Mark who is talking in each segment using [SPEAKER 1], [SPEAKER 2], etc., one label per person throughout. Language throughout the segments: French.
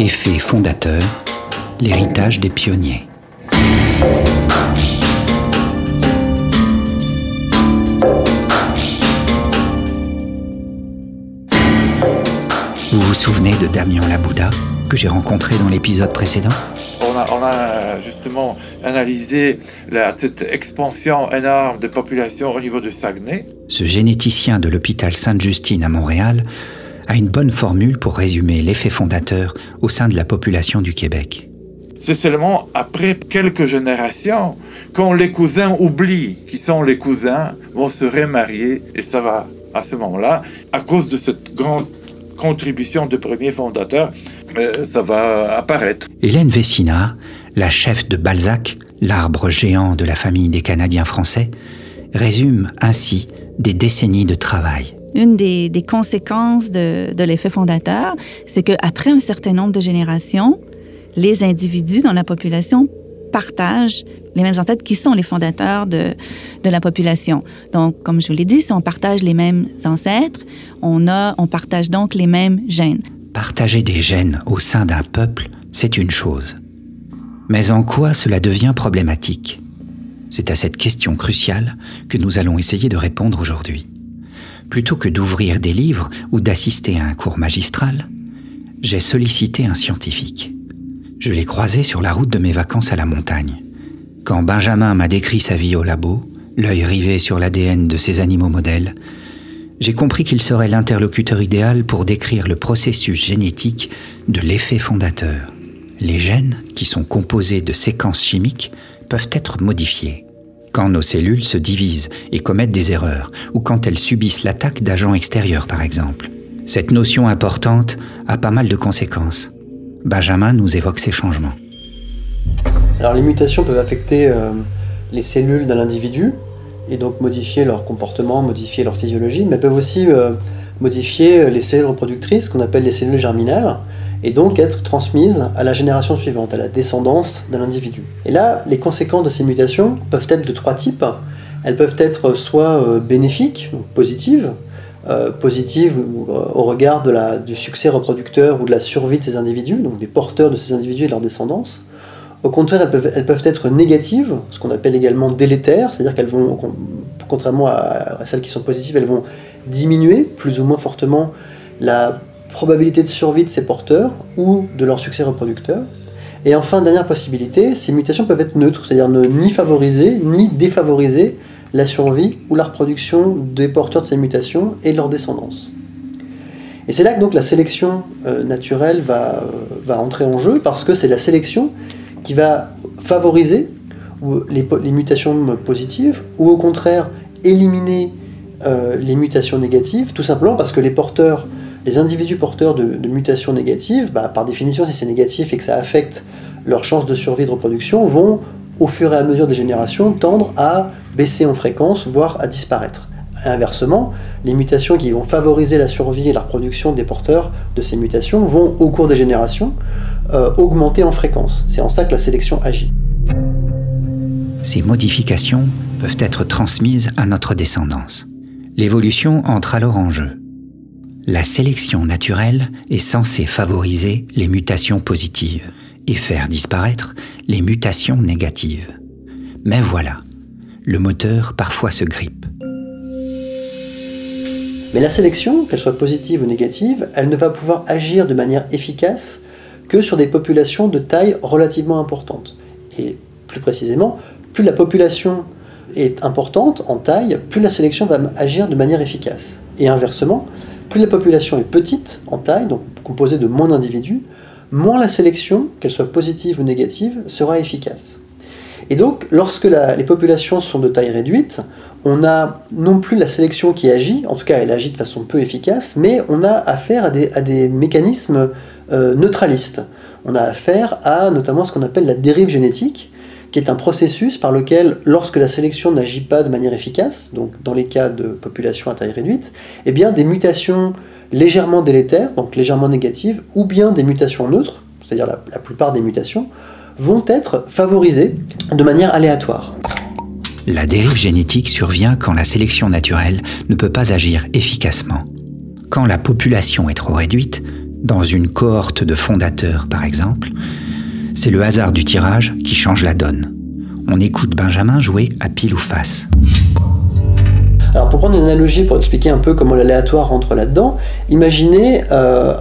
[SPEAKER 1] Effet fondateur, l'héritage des pionniers. Vous vous souvenez de Damien Labouda, que j'ai rencontré dans l'épisode précédent?
[SPEAKER 2] On a, justement analysé la, cette expansion énorme de population au niveau de Saguenay.
[SPEAKER 1] Ce généticien de l'hôpital Sainte-Justine à Montréal a une bonne formule pour résumer l'effet fondateur au sein de la population du Québec.
[SPEAKER 2] C'est seulement après quelques générations, quand les cousins oublient qui sont les cousins, vont se remarier, et ça va à ce moment-là, à cause de cette grande contribution de premiers fondateurs, euh, ça va apparaître.
[SPEAKER 1] Hélène Vessina, la chef de Balzac, l'arbre géant de la famille des Canadiens français, résume ainsi des décennies de travail.
[SPEAKER 3] Une des, conséquences de, l'effet fondateur, c'est qu'après un certain nombre de générations, les individus dans la population partagent les mêmes ancêtres qui sont les fondateurs de, la population. Donc, comme je vous l'ai dit, si on partage les mêmes ancêtres, on, on partage donc les mêmes gènes.
[SPEAKER 1] Partager des gènes au sein d'un peuple, c'est une chose. Mais en quoi cela devient problématique? C'est à cette question cruciale que nous allons essayer de répondre aujourd'hui. Plutôt que d'ouvrir des livres ou d'assister à un cours magistral, j'ai sollicité un scientifique. Je l'ai croisé sur la route de mes vacances à la montagne. Quand Benjamin m'a décrit sa vie au labo, l'œil rivé sur l'ADN de ses animaux modèles, j'ai compris qu'il serait l'interlocuteur idéal pour décrire le processus génétique de l'effet fondateur. Les gènes, qui sont composés de séquences chimiques, peuvent être modifiés. Quand nos cellules se divisent et commettent des erreurs, ou quand elles subissent l'attaque d'agents extérieurs par exemple. Cette notion importante a pas mal de conséquences. Benjamin nous évoque ces changements.
[SPEAKER 4] Alors les mutations peuvent affecter euh, les cellules d'un individu, et donc modifier leur comportement, modifier leur physiologie, mais peuvent aussi euh, modifier les cellules reproductrices qu'on appelle les cellules germinales et donc être transmises à la génération suivante, à la descendance d'un individu. Et là, les conséquences de ces mutations peuvent être de trois types. Elles peuvent être soit euh, bénéfiques, donc positives, euh, positives au regard de du succès reproducteur ou de la survie de ces individus, donc des porteurs de ces individus et de leur descendance, au contraire, elles peuvent être négatives, ce qu'on appelle également délétères, c'est-à-dire qu'elles vont, contrairement à, celles qui sont positives, elles vont diminuer plus ou moins fortement la probabilité de survie de ces porteurs ou de leur succès reproducteur. Et enfin, dernière possibilité, ces mutations peuvent être neutres, c'est-à-dire ne ni favoriser ni défavoriser la survie ou la reproduction des porteurs de ces mutations et de leur descendance. Et c'est là que donc la sélection euh, naturelle va, va entrer en jeu, parce que c'est la sélection qui va favoriser les, les, mutations positives ou au contraire éliminer euh, les mutations négatives, tout simplement parce que les porteurs, les individus porteurs de, mutations négatives, bah, par définition, si c'est négatif et que ça affecte leur chance de survie de reproduction, vont au fur et à mesure des générations tendre à baisser en fréquence, voire à disparaître. inversement, les mutations qui vont favoriser la survie et la reproduction des porteurs de ces mutations vont, au cours des générations, euh, augmenter en fréquence. C'est en ça que la sélection agit.
[SPEAKER 1] Ces modifications peuvent être transmises à notre descendance. L'évolution entre alors en jeu. La sélection naturelle est censée favoriser les mutations positives et faire disparaître les mutations négatives. Mais voilà, le moteur parfois se grippe.
[SPEAKER 4] Mais la sélection, qu'elle soit positive ou négative, elle ne va pouvoir agir de manière efficace que sur des populations de taille relativement importante. Et plus précisément, plus la population est importante en taille, plus la sélection va agir de manière efficace. Et inversement, plus la population est petite en taille, donc composée de moins d'individus, moins la sélection, qu'elle soit positive ou négative, sera efficace. Et donc, lorsque les populations sont de taille réduite, on a non plus la sélection qui agit, en tout cas elle agit de façon peu efficace, mais on a affaire à des mécanismes euh, neutraliste. On a affaire à notamment ce qu'on appelle la dérive génétique, qui est un processus par lequel, lorsque la sélection n'agit pas de manière efficace, donc dans les cas de population à taille réduite, eh bien des mutations légèrement délétères, donc légèrement négatives, ou bien des mutations neutres, c'est-à-dire la, la plupart des mutations, vont être favorisées de manière aléatoire.
[SPEAKER 1] La dérive génétique survient quand la sélection naturelle ne peut pas agir efficacement. Quand la population est trop réduite, Dans une cohorte de fondateurs, par exemple, c'est le hasard du tirage qui change la donne. On écoute Benjamin jouer à pile ou face.
[SPEAKER 4] Alors pour prendre une analogie pour expliquer un peu comment l'aléatoire rentre là-dedans, imaginez euh,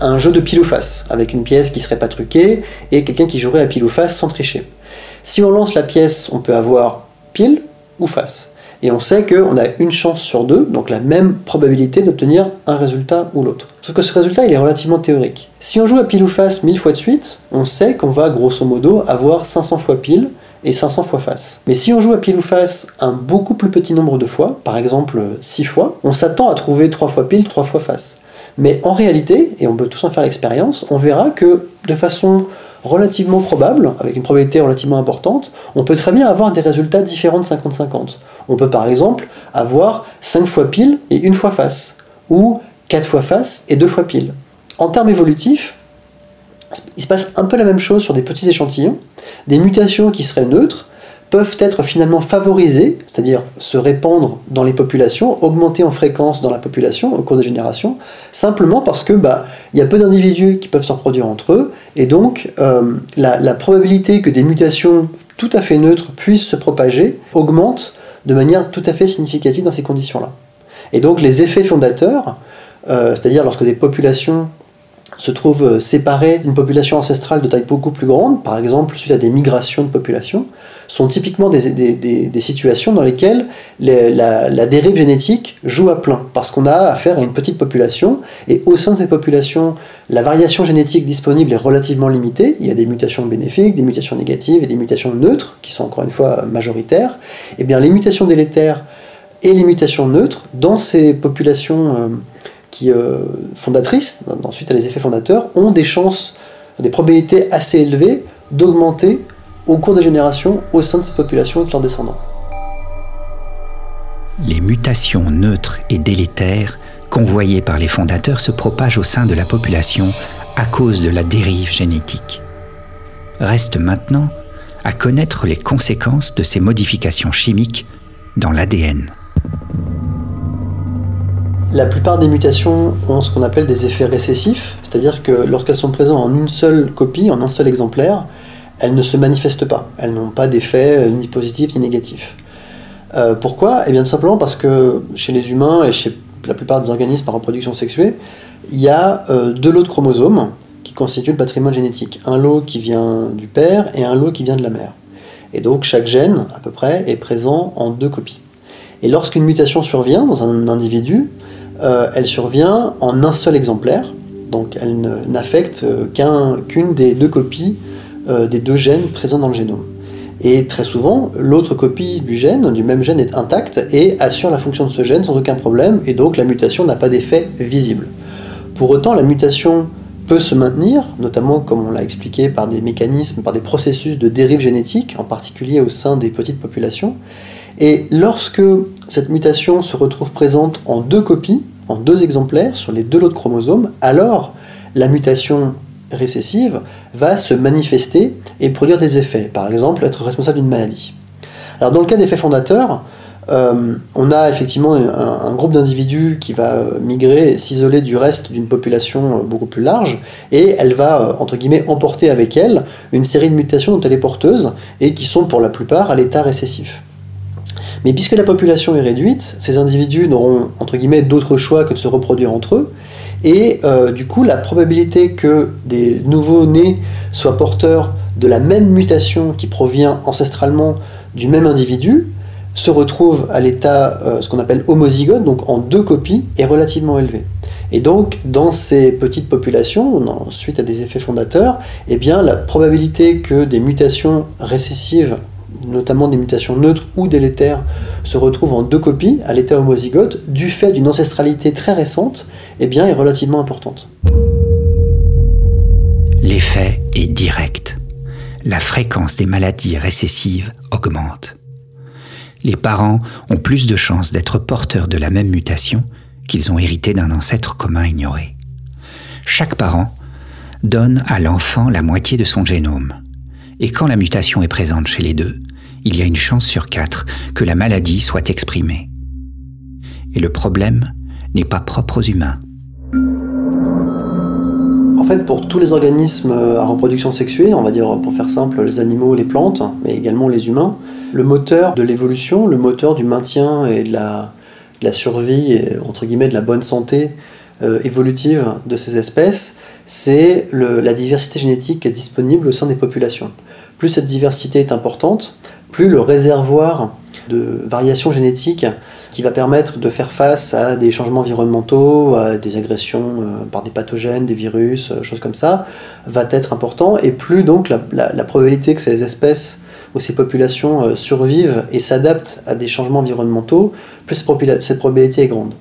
[SPEAKER 4] un, jeu de pile ou face, avec une pièce qui serait pas truquée et quelqu'un qui jouerait à pile ou face sans tricher. Si on lance la pièce, on peut avoir pile ou face. Et on sait qu'on a une chance sur deux, donc la même probabilité d'obtenir un résultat ou l'autre. Sauf que ce résultat, il est relativement théorique. Si on joue à pile ou face 1000 fois de suite, on sait qu'on va grosso modo avoir 500 fois pile et 500 fois face. Mais si on joue à pile ou face un beaucoup plus petit nombre de fois, par exemple 6 fois, on s'attend à trouver 3 fois pile, 3 fois face. Mais en réalité, et on peut tous en faire l'expérience, on verra que de façon relativement probable, avec une probabilité relativement importante, on peut très bien avoir des résultats différents de 50-50. On peut par exemple avoir 5 fois pile et 1 fois face, ou 4 fois face et 2 fois pile. En termes évolutifs, il se passe un peu la même chose sur des petits échantillons. Des mutations qui seraient neutres peuvent être finalement favorisées, c'est-à-dire se répandre dans les populations, augmenter en fréquence dans la population au cours des générations, simplement parce que bah il y a peu d'individus qui peuvent se reproduire entre eux, et donc euh, la, probabilité que des mutations tout à fait neutres puissent se propager augmente de manière tout à fait significative dans ces conditions-là. Et donc les effets fondateurs, euh, c'est-à-dire lorsque des populations se trouvent euh, séparés d'une population ancestrale de taille beaucoup plus grande, par exemple suite à des migrations de population, sont typiquement des, situations dans lesquelles la, dérive génétique joue à plein, parce qu'on a affaire à une petite population, et au sein de cette population, la variation génétique disponible est relativement limitée, il y a des mutations bénéfiques, des mutations négatives et des mutations neutres, qui sont encore une fois majoritaires, et eh bien les mutations délétères et les mutations neutres dans ces populations... Euh, qui, euh, fondatrices, ensuite à les effets fondateurs, ont des chances, des probabilités assez élevées d'augmenter au cours des générations au sein de cette population et de leurs descendants.
[SPEAKER 1] Les mutations neutres et délétères convoyées par les fondateurs se propagent au sein de la population à cause de la dérive génétique. Reste maintenant à connaître les conséquences de ces modifications chimiques dans l'ADN.
[SPEAKER 4] La plupart des mutations ont ce qu'on appelle des effets récessifs, c'est-à-dire que lorsqu'elles sont présentes en une seule copie, en un seul exemplaire, elles ne se manifestent pas. Elles n'ont pas d'effet euh, ni positif ni négatif. Euh, pourquoi? Eh bien tout simplement parce que chez les humains et chez la plupart des organismes par reproduction sexuée, il y a euh, deux lots de chromosomes qui constituent le patrimoine génétique. Un lot qui vient du père et un lot qui vient de la mère. Et donc chaque gène, à peu près, est présent en deux copies. Et lorsqu'une mutation survient dans un individu, elle survient en un seul exemplaire, donc elle n'affecte qu'une des deux copies euh, des deux gènes présents dans le génome. Et très souvent, l'autre copie du gène, du même gène, est intacte et assure la fonction de ce gène sans aucun problème, et donc la mutation n'a pas d'effet visible. Pour autant, la mutation peut se maintenir, notamment comme on l'a expliqué par des mécanismes, par des processus de dérive génétique, en particulier au sein des petites populations. Et lorsque cette mutation se retrouve présente en deux copies, en deux exemplaires sur les deux lots de chromosomes, alors la mutation récessive va se manifester et produire des effets, par exemple être responsable d'une maladie. Alors dans le cas d'effets fondateurs, euh, on a effectivement un, groupe d'individus qui va migrer et s'isoler du reste d'une population beaucoup plus large, et elle va, entre guillemets, emporter avec elle une série de mutations dont elle est porteuse, et qui sont pour la plupart à l'état récessif. Mais puisque la population est réduite, ces individus n'auront entre guillemets d'autre choix que de se reproduire entre eux, et euh, du coup la probabilité que des nouveaux nés soient porteurs de la même mutation qui provient ancestralement du même individu se retrouve à l'état euh, ce qu'on appelle homozygote, donc en deux copies, est relativement élevée. Et donc, dans ces petites populations, suite à des effets fondateurs, eh bien, la probabilité que des mutations récessives notamment des mutations neutres ou délétères, se retrouvent en deux copies à l'état homozygote du fait d'une ancestralité très récente, eh bien, est relativement importante.
[SPEAKER 1] L'effet est direct. La fréquence des maladies récessives augmente. Les parents ont plus de chances d'être porteurs de la même mutation qu'ils ont hérité d'un ancêtre commun ignoré. Chaque parent donne à l'enfant la moitié de son génome. Et quand la mutation est présente chez les deux, il y a une chance sur quatre que la maladie soit exprimée. Et le problème n'est pas propre aux humains.
[SPEAKER 4] fait, pour tous les organismes à reproduction sexuée, on va dire pour faire simple, les animaux, les plantes, mais également les humains, le moteur de l'évolution, le moteur du maintien et de la, survie, et, entre guillemets, de la bonne santé euh, évolutive de ces espèces, c'est la diversité génétique qui est disponible au sein des populations. Plus cette diversité est importante, plus le réservoir de variations génétiques qui va permettre de faire face à des changements environnementaux, à des agressions euh, par des pathogènes, des virus, euh, choses comme ça, va être important, et plus donc la, probabilité que ces espèces ou ces populations euh, survivent et s'adaptent à des changements environnementaux, plus cette probabilité est grande.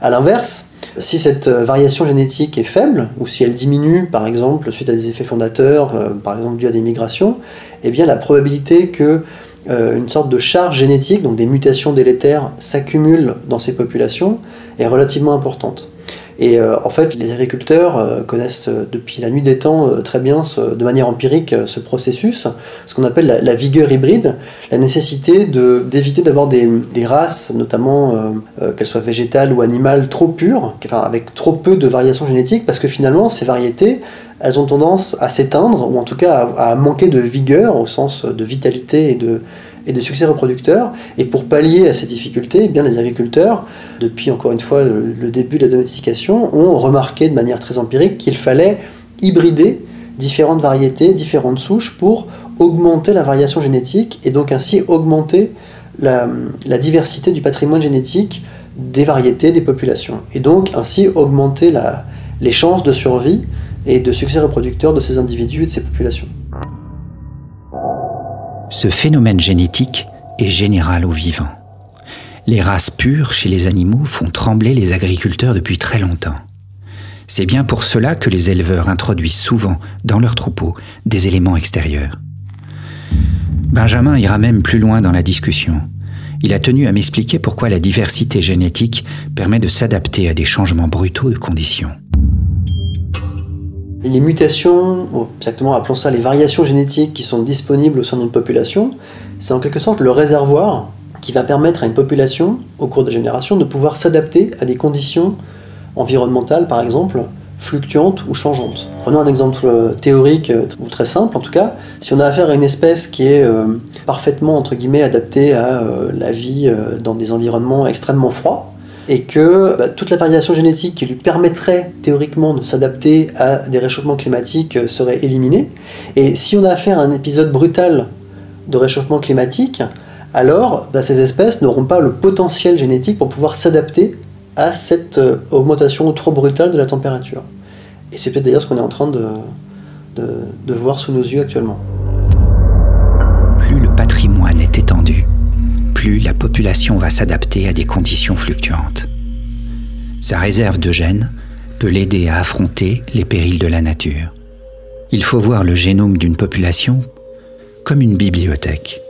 [SPEAKER 4] A l'inverse, si cette variation génétique est faible, ou si elle diminue, par exemple, suite à des effets fondateurs, par exemple dû à des migrations, eh bien la probabilité que euh, une sorte de charge génétique, donc des mutations délétères, s'accumulent dans ces populations, est relativement importante. Et euh, en fait, les agriculteurs euh, connaissent depuis la nuit des temps très bien, de manière empirique, ce processus, ce qu'on appelle la, vigueur hybride, la nécessité d'éviter d'avoir des, races, notamment qu'elles soient végétales ou animales, trop pures, avec trop peu de variations génétiques, parce que finalement, ces variétés, elles ont tendance à s'éteindre, ou en tout cas à, manquer de vigueur, au sens de vitalité et de, et de succès reproducteur. Et pour pallier à ces difficultés, eh les agriculteurs, depuis encore une fois le, début de la domestication, ont remarqué de manière très empirique qu'il fallait hybrider différentes variétés, différentes souches pour augmenter la variation génétique et donc ainsi augmenter la, diversité du patrimoine génétique des variétés, des populations. Et donc ainsi augmenter les chances de survie et de succès reproducteur de ces individus et de ces populations.
[SPEAKER 1] Ce phénomène génétique est général aux vivants. Les races pures chez les animaux font trembler les agriculteurs depuis très longtemps. C'est bien pour cela que les éleveurs introduisent souvent dans leurs troupeaux des éléments extérieurs. Benjamin ira même plus loin dans la discussion. Il a tenu à m'expliquer pourquoi la diversité génétique permet de s'adapter à des changements brutaux de conditions.
[SPEAKER 4] Les mutations, exactement appelons ça les variations génétiques qui sont disponibles au sein d'une population, c'est en quelque sorte le réservoir qui va permettre à une population, au cours des générations, de pouvoir s'adapter à des conditions environnementales, par exemple, fluctuantes ou changeantes. Prenons un exemple théorique euh, ou très simple en tout cas. Si on a affaire à une espèce qui est euh, parfaitement entre guillemets adaptée à euh, la vie dans des environnements extrêmement froids, et que bah, toute la variation génétique qui lui permettrait théoriquement de s'adapter à des réchauffements climatiques euh, serait éliminée. Et si on a affaire à un épisode brutal de réchauffement climatique, alors bah, ces espèces n'auront pas le potentiel génétique pour pouvoir s'adapter à cette euh, augmentation trop brutale de la température. Et c'est peut-être d'ailleurs ce qu'on est en train de, de voir sous nos yeux actuellement.
[SPEAKER 1] Va s'adapter à des conditions fluctuantes. Sa réserve de gènes peut l'aider à affronter les périls de la nature. Il faut voir le génome d'une population comme une bibliothèque.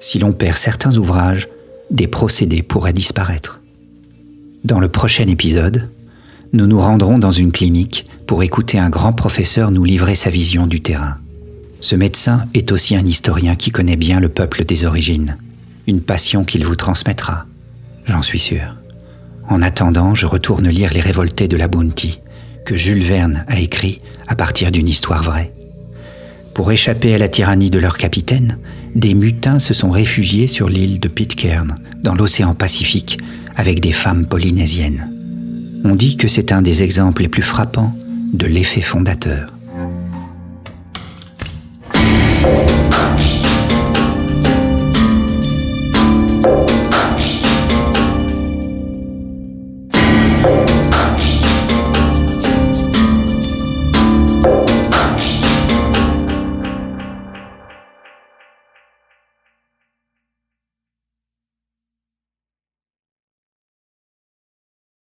[SPEAKER 1] Si l'on perd certains ouvrages, des procédés pourraient disparaître. Dans le prochain épisode, nous nous rendrons dans une clinique pour écouter un grand professeur nous livrer sa vision du terrain. Ce médecin est aussi un historien qui connaît bien le peuple des origines une passion qu'il vous transmettra, j'en suis sûr. En attendant, je retourne lire Les Révoltés de la Bounty, que Jules Verne a écrit à partir d'une histoire vraie. Pour échapper à la tyrannie de leur capitaine, des mutins se sont réfugiés sur l'île de Pitcairn, dans l'océan Pacifique, avec des femmes polynésiennes. On dit que c'est un des exemples les plus frappants de l'effet fondateur.